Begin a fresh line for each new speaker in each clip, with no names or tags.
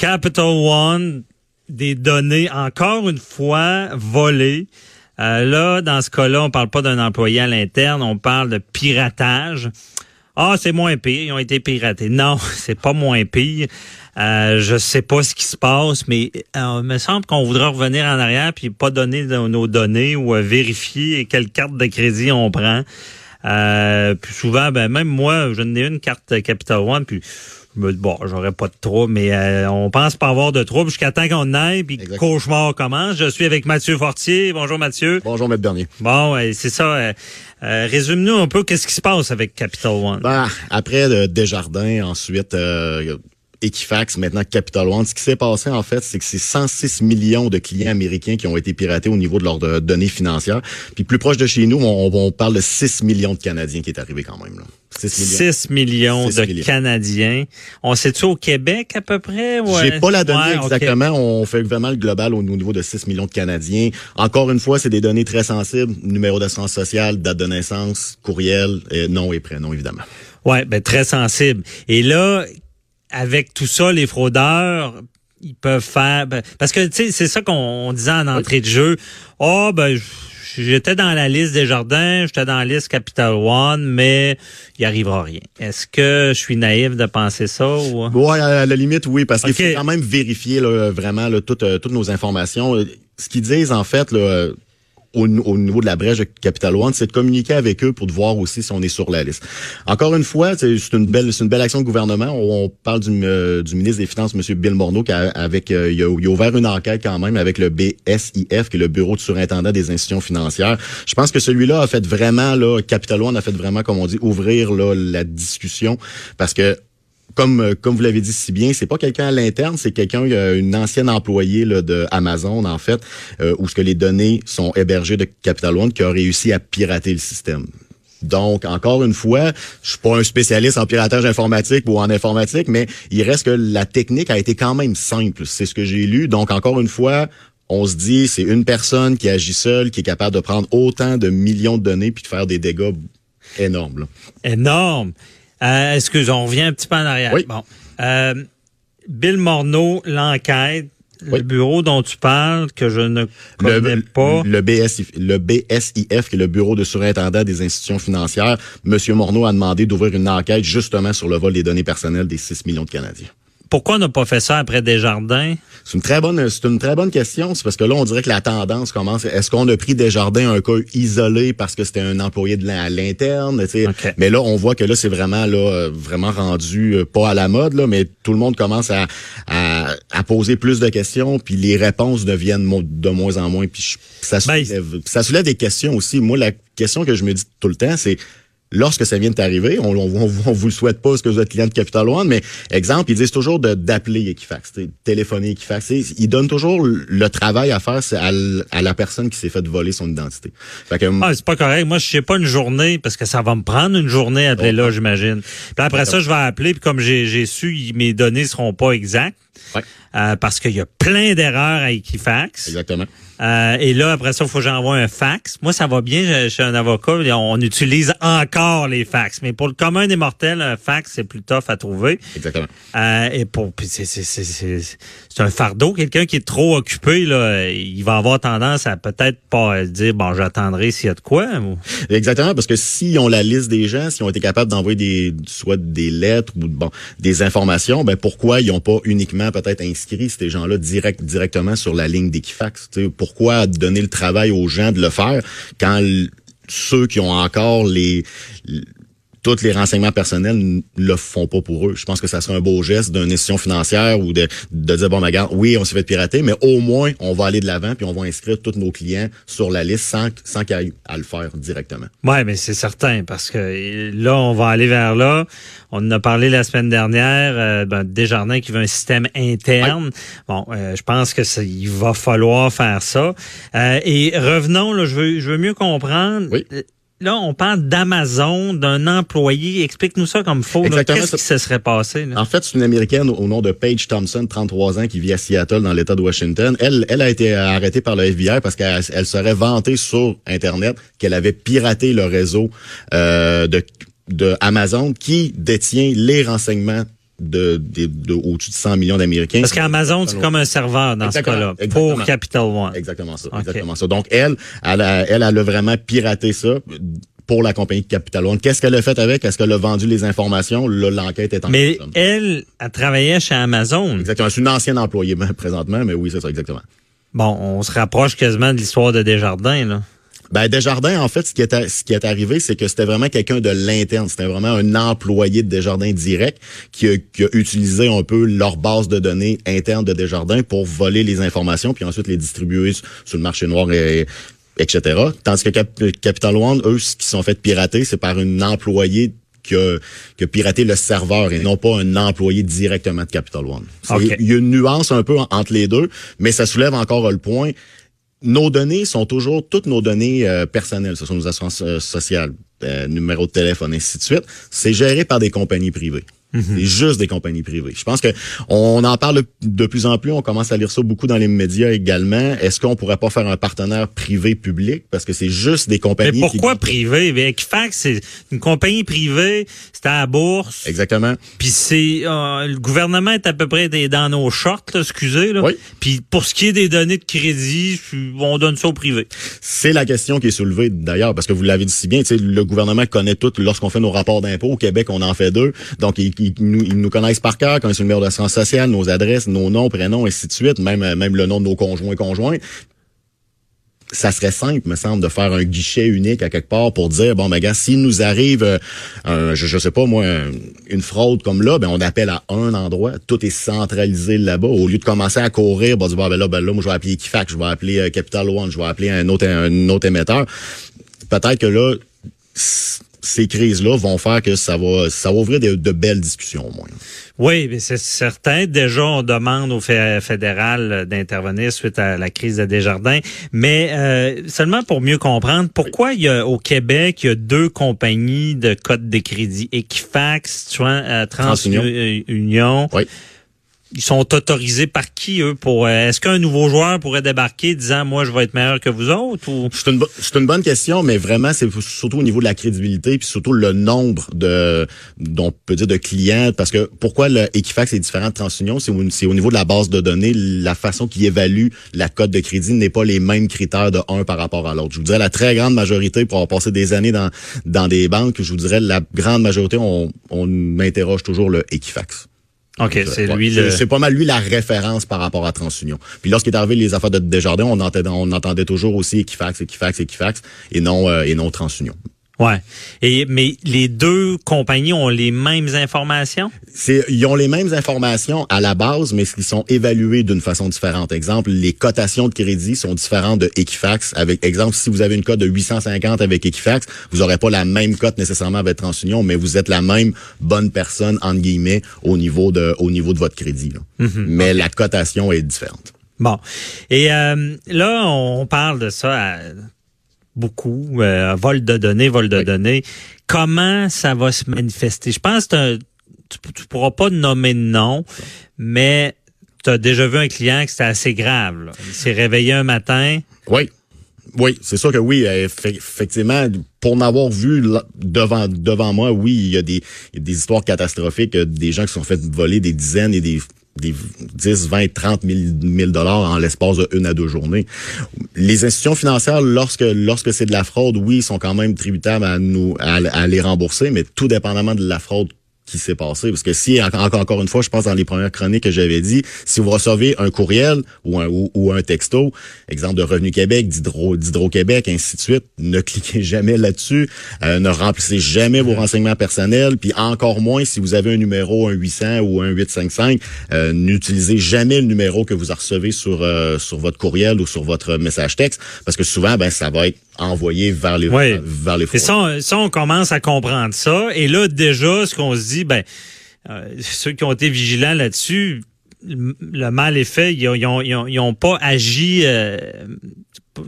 Capital One, des données encore une fois volées. Euh, là, dans ce cas-là, on parle pas d'un employé à l'interne, on parle de piratage. Ah, c'est moins pire, ils ont été piratés. Non, c'est pas moins pire. Euh, je sais pas ce qui se passe, mais euh, il me semble qu'on voudrait revenir en arrière puis pas donner nos données ou euh, vérifier quelle carte de crédit on prend. Euh, puis souvent, ben même moi, je n'ai une carte Capital One, puis bon, j'aurais pas de trouble, mais euh, on pense pas avoir de trouble jusqu'à temps qu'on aille, puis cauchemar commence. Je suis avec Mathieu Fortier. Bonjour Mathieu.
Bonjour, Maître Bernier.
Bon, ouais, c'est ça. Euh, euh, Résume-nous un peu qu'est-ce qui se passe avec Capital One.
Ben, après Desjardins, ensuite euh, Equifax, maintenant Capital One, ce qui s'est passé en fait, c'est que c'est 106 millions de clients américains qui ont été piratés au niveau de leurs de- données financières. Puis plus proche de chez nous, on, on parle de 6 millions de Canadiens qui est arrivé quand même. Là. 6 millions.
6 millions
6
de
millions.
Canadiens. On sait-tu au Québec à peu près? Ouais.
J'ai pas la donnée
Ouais,
exactement. On fait vraiment le global au, au niveau de 6 millions de Canadiens. Encore une fois, c'est des données très sensibles. Numéro d'assurance sociale, date de naissance, courriel, nom et prénom, évidemment.
Ouais, ben très sensible. Et là, avec tout ça, les fraudeurs, ils peuvent faire ben, parce que tu sais, c'est ça qu'on on disait en entrée de jeu. Oh ben j'étais dans la liste des jardins, j'étais dans la liste Capital One, mais il arrivera rien. Est-ce que je suis naïf de penser ça ou?
Ouais, à la limite, oui, parce qu'il faut quand même vérifier là, vraiment là, toutes, euh, toutes nos informations. Euh, Ce qu'ils disent, en fait, là, au, au niveau de la brèche de Capital One, c'est de communiquer avec eux pour de voir aussi si on est sur la liste. Encore une fois, c'est une belle, c'est une belle action de gouvernement. On, on parle du, euh, du ministre des Finances, M. Bill Morneau, qui a, avec, euh, il, a, il a ouvert une enquête quand même avec le BSIF, qui est le Bureau de surintendant des institutions financières. Je pense que celui-là a fait vraiment, là, Capital One a fait vraiment, comme on dit, ouvrir là, la discussion, parce que comme euh, comme vous l'avez dit si bien, c'est pas quelqu'un à l'interne, c'est quelqu'un une ancienne employée là, de Amazon en fait, euh, où ce que les données sont hébergées de Capital One qui a réussi à pirater le système. Donc, encore une fois, je suis pas un spécialiste en piratage informatique ou en informatique, mais il reste que la technique a été quand même simple. C'est ce que j'ai lu. Donc, encore une fois, on se dit, c'est une personne qui agit seule, qui est capable de prendre autant de millions de données puis de faire des dégâts énormes. là.
énorme. Euh, excuse, on revient un petit peu en arrière.
Oui.
Bon. Euh, Bill Morneau, l'enquête, le bureau dont tu parles, que je ne connais pas.
Le BSIF, le BSIF, qui est le Bureau de surintendant des institutions financières, Monsieur Morneau a demandé d'ouvrir une enquête justement sur le vol des données personnelles des 6 millions de Canadiens.
Pourquoi on n'a pas fait ça après Desjardins?
C'est une très bonne, c'est une très bonne question. C'est parce que là, on dirait que la tendance commence. Est-ce qu'on a pris Desjardins un cas isolé parce que c'était un employé de l'interne. Mais là, on voit que là, c'est vraiment là, euh, vraiment rendu euh, pas à la mode là, mais tout le monde commence à, à, à poser plus de questions, puis les réponses deviennent mo- de moins en moins, puis je- ça
Ben,
soulève, ça soulève des questions aussi. Moi, la question que je me dis tout le temps, c'est lorsque ça vient d'arriver, on, on, on, on vous le souhaite pas parce que vous êtes client de Capital One, mais exemple, ils disent toujours de d'appeler Equifax, téléphoner Equifax. Ils donnent toujours le travail à faire à, la personne qui s'est fait voler son identité. Fait que,
Ah, c'est pas correct. Moi, je sais pas une journée, parce que ça va me prendre une journée à appeler là, j'imagine. Puis après ça, je vais appeler, puis comme j'ai su, mes données seront pas exactes.
Ouais.
euh, parce qu'il y a plein d'erreurs à Equifax.
exactement.
Euh, et là, après ça, il faut que j'envoie un fax. Moi, ça va bien, je, je suis un avocat, on utilise encore les fax. Mais pour le commun des mortels, un fax, c'est plus tough à trouver.
Exactement.
Euh, et pour c'est un fardeau. Quelqu'un qui est trop occupé là, il va avoir tendance à peut-être pas dire bon, j'attendrai s'il y a de quoi. ou-
Exactement, parce que s'ils ont la liste des gens, s'ils ont été capables d'envoyer des soit des lettres ou bon des informations, ben pourquoi ils n'ont pas uniquement peut-être inscrit ces gens-là direct directement sur la ligne d'Equifax Pourquoi donner le travail aux gens de le faire quand ceux qui ont encore les tous les renseignements personnels ne le font pas pour eux. Je pense que ça serait un beau geste d'une institution financière ou de, de dire, bon, regarde, oui, on s'est fait pirater, mais au moins, on va aller de l'avant puis on va inscrire tous nos clients sur la liste sans, sans qu'il y ait à le faire directement.
Oui, mais c'est certain parce que là, on va aller vers là. On en a parlé la semaine dernière, euh, ben, Desjardins qui veut un système interne. Bon, euh, je pense que il va falloir faire ça. Euh, et revenons, là, je veux, je veux mieux comprendre.
Oui.
Là, on parle d'Amazon, d'un employé. Explique-nous ça comme faux. Qu'est-ce qui se serait passé?
En fait, c'est une Américaine au nom de Paige Thompson, 33 ans, qui vit à Seattle, dans l'État de Washington. Elle, elle a été arrêtée par le FBI parce qu'elle elle serait vantée sur Internet qu'elle avait piraté le réseau euh, de, de Amazon qui détient les renseignements de, de, de au-dessus de 100 millions d'Américains.
Parce qu'Amazon, c'est comme un serveur dans ce cas-là, pour Capital One.
Exactement ça. Exactement ça. Donc, elle, elle, a, elle, elle a vraiment piraté ça pour la compagnie Capital One. Qu'est-ce qu'elle a fait avec? Est-ce qu'elle a vendu les informations? Là, l'enquête est en
Mais elle, elle travaillait chez Amazon.
Exactement. C'est une ancienne employée présentement, mais oui, c'est ça, exactement.
Bon, on se rapproche quasiment de l'histoire de Desjardins, là.
Ben Desjardins, en fait, ce qui est, ce qui est arrivé, c'est que c'était vraiment quelqu'un de l'interne. C'était vraiment un employé de Desjardins direct qui a, qui a, utilisé un peu leur base de données interne de Desjardins pour voler les informations, puis ensuite les distribuer sur le marché noir et etc. Tandis que Capital One, eux, ce qui sont fait pirater, c'est par une employée qui a, qui a, piraté le serveur et non pas un employé directement de Capital One. Il y a une nuance un peu entre les deux, mais ça soulève encore le point nos données sont toujours toutes nos données euh, personnelles, ce sont nos assurances euh, sociales, euh, numéro de téléphone, ainsi de suite. C'est géré par des compagnies privées. Mhm. C'est juste des compagnies privées. Je pense que on en parle de plus en plus. On commence à lire ça beaucoup dans les médias également. Est-ce qu'on pourrait pas faire un partenaire privé-public parce que c'est juste des compagnies.
Mais pourquoi privé Equifax, c'est une compagnie privée. C'est à la bourse.
Exactement.
Puis c'est euh, le gouvernement est à peu près dans nos shorts, là, excusez. Là.
Oui.
Puis pour ce qui est des données de crédit, on donne ça au privé.
C'est la question qui est soulevée d'ailleurs parce que vous l'avez dit si bien. Le gouvernement connaît tout. Lorsqu'on fait nos rapports d'impôts au Québec, on en fait deux. Donc il ils, nous, connaissent par cœur, connaissent le numéro d'assurance sociale, nos adresses, nos noms, prénoms, ainsi de suite, même, même le nom de nos conjoints conjoints ça serait simple, me semble, de faire un guichet unique à quelque part pour dire bon ben gars, s'il nous arrive euh, je, je sais pas moi une fraude comme là, ben on appelle à un endroit, tout est centralisé là-bas au lieu de commencer à courir, bon, ben là ben là moi je vais appeler Equifax, je vais appeler euh, Capital One, je vais appeler un autre un autre émetteur. Peut-être que là ces crises-là vont faire que ça va, ça va ouvrir de, belles discussions au moins.
Oui, mais c'est certain. Déjà, on demande au fédéral d'intervenir suite à la crise de Desjardins, mais euh, seulement pour mieux comprendre pourquoi il y a au Québec il y a deux compagnies de code de crédit, Equifax, euh, TransUnion.
Oui
ils sont autorisés par qui eux pour euh, est-ce qu'un nouveau joueur pourrait débarquer disant moi je vais être meilleur que vous autres ou?
C'est une une bonne question mais vraiment c'est surtout au niveau de la crédibilité puis surtout le nombre de dont peut dire de clients parce que pourquoi le Equifax est différent de TransUnion c'est au, au niveau de la base de données la façon qui évalue la cote de crédit n'est pas les mêmes critères de un par rapport à l'autre. Je vous dirais la très grande majorité pour avoir passé des années dans dans des banques je vous dirais la grande majorité on on m'interroge toujours le Equifax
OK, c'est lui le...
C'est pas mal lui la référence par rapport à TransUnion. Puis lorsqu'il est arrivé les affaires de Desjardins, on entendait, on entendait toujours aussi Equifax, Equifax, Equifax et non euh, et non TransUnion.
Ouais. Et mais les deux compagnies ont les mêmes informations?
C'est ils ont les mêmes informations à la base mais ils sont évalués d'une façon différente. Exemple, les cotations de crédit sont différentes de Equifax avec exemple si vous avez une cote de 850 avec Equifax, vous aurez pas la même cote nécessairement avec TransUnion, mais vous êtes la même bonne personne entre guillemets au niveau de au niveau de votre crédit. Mm-hmm. Mais la cotation est différente.
Bon. Et euh, là, on parle de ça à beaucoup, euh, vol de données, vol de données. Comment ça va se manifester? Je pense que tu, tu pourras pas nommer de nom, mais tu as déjà vu un client que c'était assez grave. Il s'est réveillé un matin.
Oui. Oui, c'est sûr que oui, effectivement, pour m'avoir vu devant devant moi, oui, il y a des, des histoires catastrophiques, des gens qui sont fait voler des dizaines et des des 10, 20, 30 000 dollars en l'espace de une à deux journées. Les institutions financières, lorsque lorsque c'est de la fraude, oui, sont quand même tributables à nous à, les rembourser, mais tout dépendamment de la fraude qui s'est passé. Parce que si, encore, encore une fois, je pense dans les premières chroniques que j'avais dit, si vous recevez un courriel ou un, ou, un texto, exemple de Revenu Québec, d'Hydro, d'Hydro-Québec, ainsi de suite, ne cliquez jamais là-dessus, euh, ne remplissez jamais vos renseignements personnels, puis encore moins si vous avez un numéro, un 800 ou un 855, euh, n'utilisez jamais le numéro que vous recevez sur, euh, sur votre courriel ou sur votre message texte, parce que souvent, ben, ça va être envoyé vers les, vers les
Et ça, ça, on commence à comprendre ça, et là, déjà, ce qu'on se dit, ben, euh, ceux qui ont été vigilants là-dessus, le mal est fait. Ils n'ont pas agi, euh,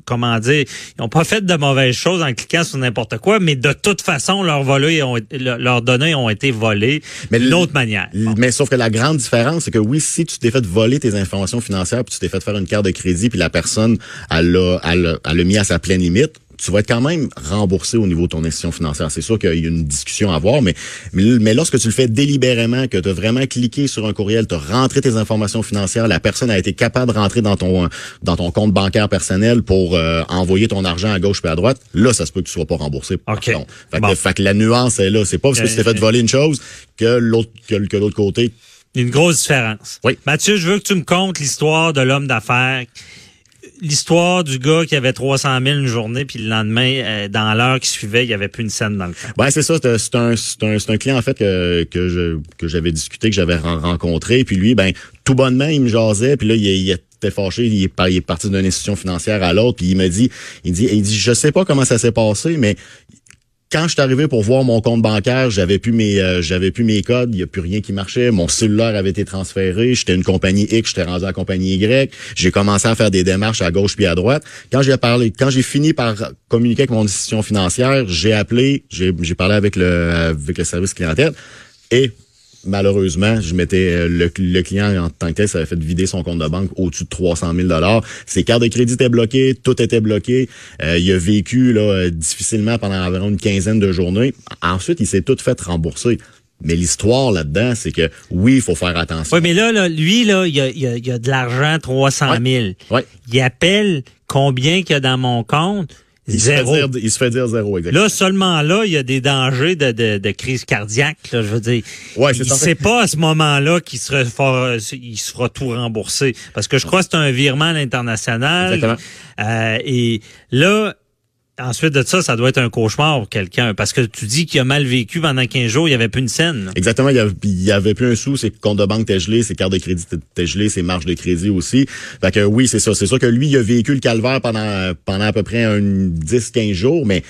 comment dire, ils n'ont pas fait de mauvaises choses en cliquant sur n'importe quoi, mais de toute façon, leurs ont, leurs données ont été volées d'une autre manière.
Mais sauf que la grande différence, c'est que oui, si tu t'es fait voler tes informations financières, puis tu t'es fait faire une carte de crédit, puis la personne, elle l'a mis à sa pleine limite, tu vas être quand même remboursé au niveau de ton institution financière. C'est sûr qu'il y a une discussion à avoir, mais, mais, lorsque tu le fais délibérément, que tu as vraiment cliqué sur un courriel, tu as rentré tes informations financières, la personne a été capable de rentrer dans ton dans ton compte bancaire personnel pour euh, envoyer ton argent à gauche puis à droite, là, ça se peut que tu sois pas remboursé.
OK.
Fait, que, la nuance est là. C'est pas parce que tu t'es fait voler une chose que l'autre que, que l'autre côté
une grosse différence.
Oui.
Mathieu, je veux que tu me contes l'histoire de l'homme d'affaires l'histoire du gars qui avait 300 000 une journée, puis le lendemain, euh, dans l'heure qui suivait, il y avait plus une scène dans le camp.
Ben c'est ça. C'est un, un, un, client en fait que, que je que j'avais discuté, que j'avais rencontré. Puis lui, ben tout bonnement, il me jasait. Puis là, il, était fâché. Il est, il est parti d'une institution financière à l'autre. Puis il me dit, il dit, il dit, je sais pas comment ça s'est passé, mais quand je suis arrivé pour voir mon compte bancaire, j'avais plus mes euh, j'avais plus mes codes, il y a plus rien qui marchait, mon cellulaire avait été transféré, j'étais une compagnie X, j'étais rendu à la compagnie Y, j'ai commencé à faire des démarches à gauche puis à droite. Quand j'ai parlé quand j'ai fini par communiquer avec mon institution financière, j'ai appelé, j'ai parlé avec le avec le service clientèle et malheureusement, je mettais euh, le, client en tant que tel, ça avait fait vider son compte de banque au-dessus de 300 000 dollars. Ses cartes de crédit étaient bloquées, tout était bloqué. Euh, il a vécu là, euh, difficilement pendant environ une quinzaine de journées. Ensuite, il s'est tout fait rembourser. Mais l'histoire là-dedans, c'est que oui, il faut faire attention.
Oui, mais là, lui, là, il y a, il y a, de l'argent, 300 000.
Ouais.
Il appelle combien qu'il y a dans mon compte?
Il se, fait dire, il se fait dire zéro, exactement.
Là, seulement là, il y a des dangers de, de, de crise cardiaque, là, je veux dire.
Ouais,
pas à ce moment-là qu'il sera, il sera tout remboursé. Parce que je crois que c'est un virement à l'international.
Exactement.
Euh, et là, Ensuite de ça, ça doit être un cauchemar pour quelqu'un. Parce que tu dis qu'il a mal vécu pendant 15 jours, il n'y avait plus une scène.
Exactement, il y, avait, plus un sou, ses comptes de banque étaient gelés, ses cartes de crédit étaient gelées, ses marges de crédit aussi. Fait que oui, c'est ça. C'est sûr que lui, il a vécu le calvaire pendant, pendant à peu près un 10-15 jours, mais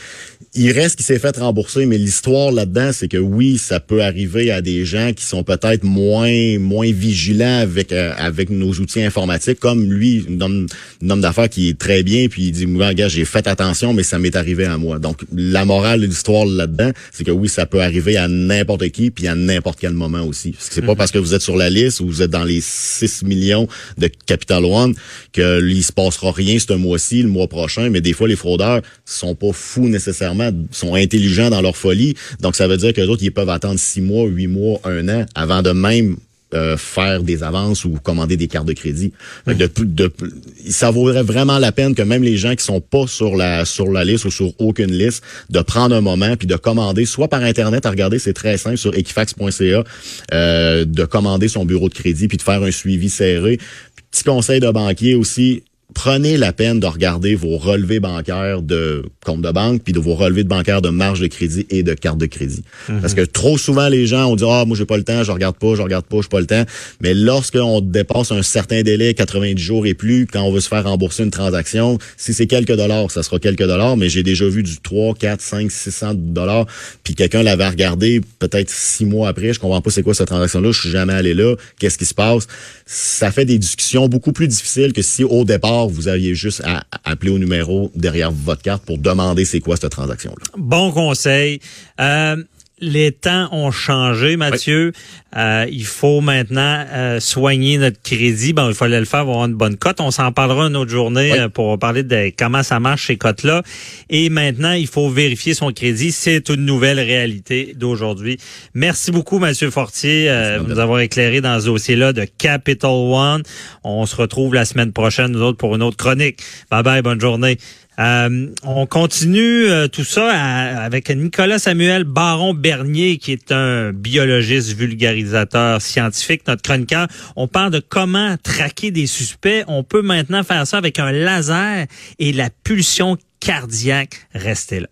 il reste qu'il s'est fait rembourser. Mais l'histoire là-dedans, c'est que oui, ça peut arriver à des gens qui sont peut-être moins moins vigilants avec euh, avec nos outils informatiques, comme lui, un homme, d'affaires qui est très bien, puis il dit, gars, j'ai fait attention, mais ça m'est arrivé à moi. Donc, la morale de l'histoire là-dedans, c'est que oui, ça peut arriver à n'importe qui, puis à n'importe quel moment aussi. C'est pas mhm. parce que vous êtes sur la liste ou vous êtes dans les 6 millions de Capital One que il se passera rien ce mois-ci, le mois prochain, mais des fois, les fraudeurs sont pas fous nécessairement, sont intelligents dans leur folie. Donc, ça veut dire que les autres, ils peuvent attendre six mois, huit mois, un an avant de même euh, faire des avances ou commander des cartes de crédit. Ça vaudrait vraiment la peine que même les gens qui sont pas sur la sur la liste ou sur aucune liste, de prendre un moment puis de commander, soit par internet, à regarder, c'est très simple sur equifax.ca, euh, de commander son bureau de crédit puis de faire un suivi serré. Petit conseil de banquier aussi, prenez la peine de regarder vos relevés bancaires de compte de banque puis de vos relevés de bancaires de marge de crédit et de carte de crédit. Mhm. Parce que trop souvent les gens ont dit ah moi j'ai pas le temps, je regarde pas, je regarde pas, j'ai pas le temps. Mais lorsqu'on dépasse un certain délai, 90 jours et plus, quand on veut se faire rembourser une transaction, si c'est quelques dollars, ça sera quelques dollars, mais j'ai déjà vu du 3, 4, 5, 600 dollars puis quelqu'un l'avait regardé peut-être six mois après, je comprends pas c'est quoi cette transaction là, je suis jamais allé là, qu'est-ce qui se passe? Ça fait des discussions beaucoup plus difficiles que si au départ vous aviez juste à appeler au numéro derrière votre carte pour demander c'est quoi cette transaction-là.
Bon conseil. Euh, les temps ont changé, Mathieu. Euh, il faut maintenant euh, soigner notre crédit. Bon, il fallait le faire avoir une bonne cote. On s'en parlera une autre journée euh, pour parler de comment ça marche ces cotes-là. Et maintenant, il faut vérifier son crédit. C'est une nouvelle réalité d'aujourd'hui. Merci beaucoup, Mathieu Fortier, de nous avoir éclairé dans ce dossier-là de Capital One. On se retrouve la semaine prochaine, nous autres, pour une autre chronique. Bye bye, bonne journée. Euh, on continue euh, tout ça avec Nicolas Samuel Baron Bernier, qui est un biologiste vulgarisateur scientifique, notre chroniqueur. On parle de comment traquer des suspects. On peut maintenant faire ça avec un laser et la pulsion cardiaque. Restez là.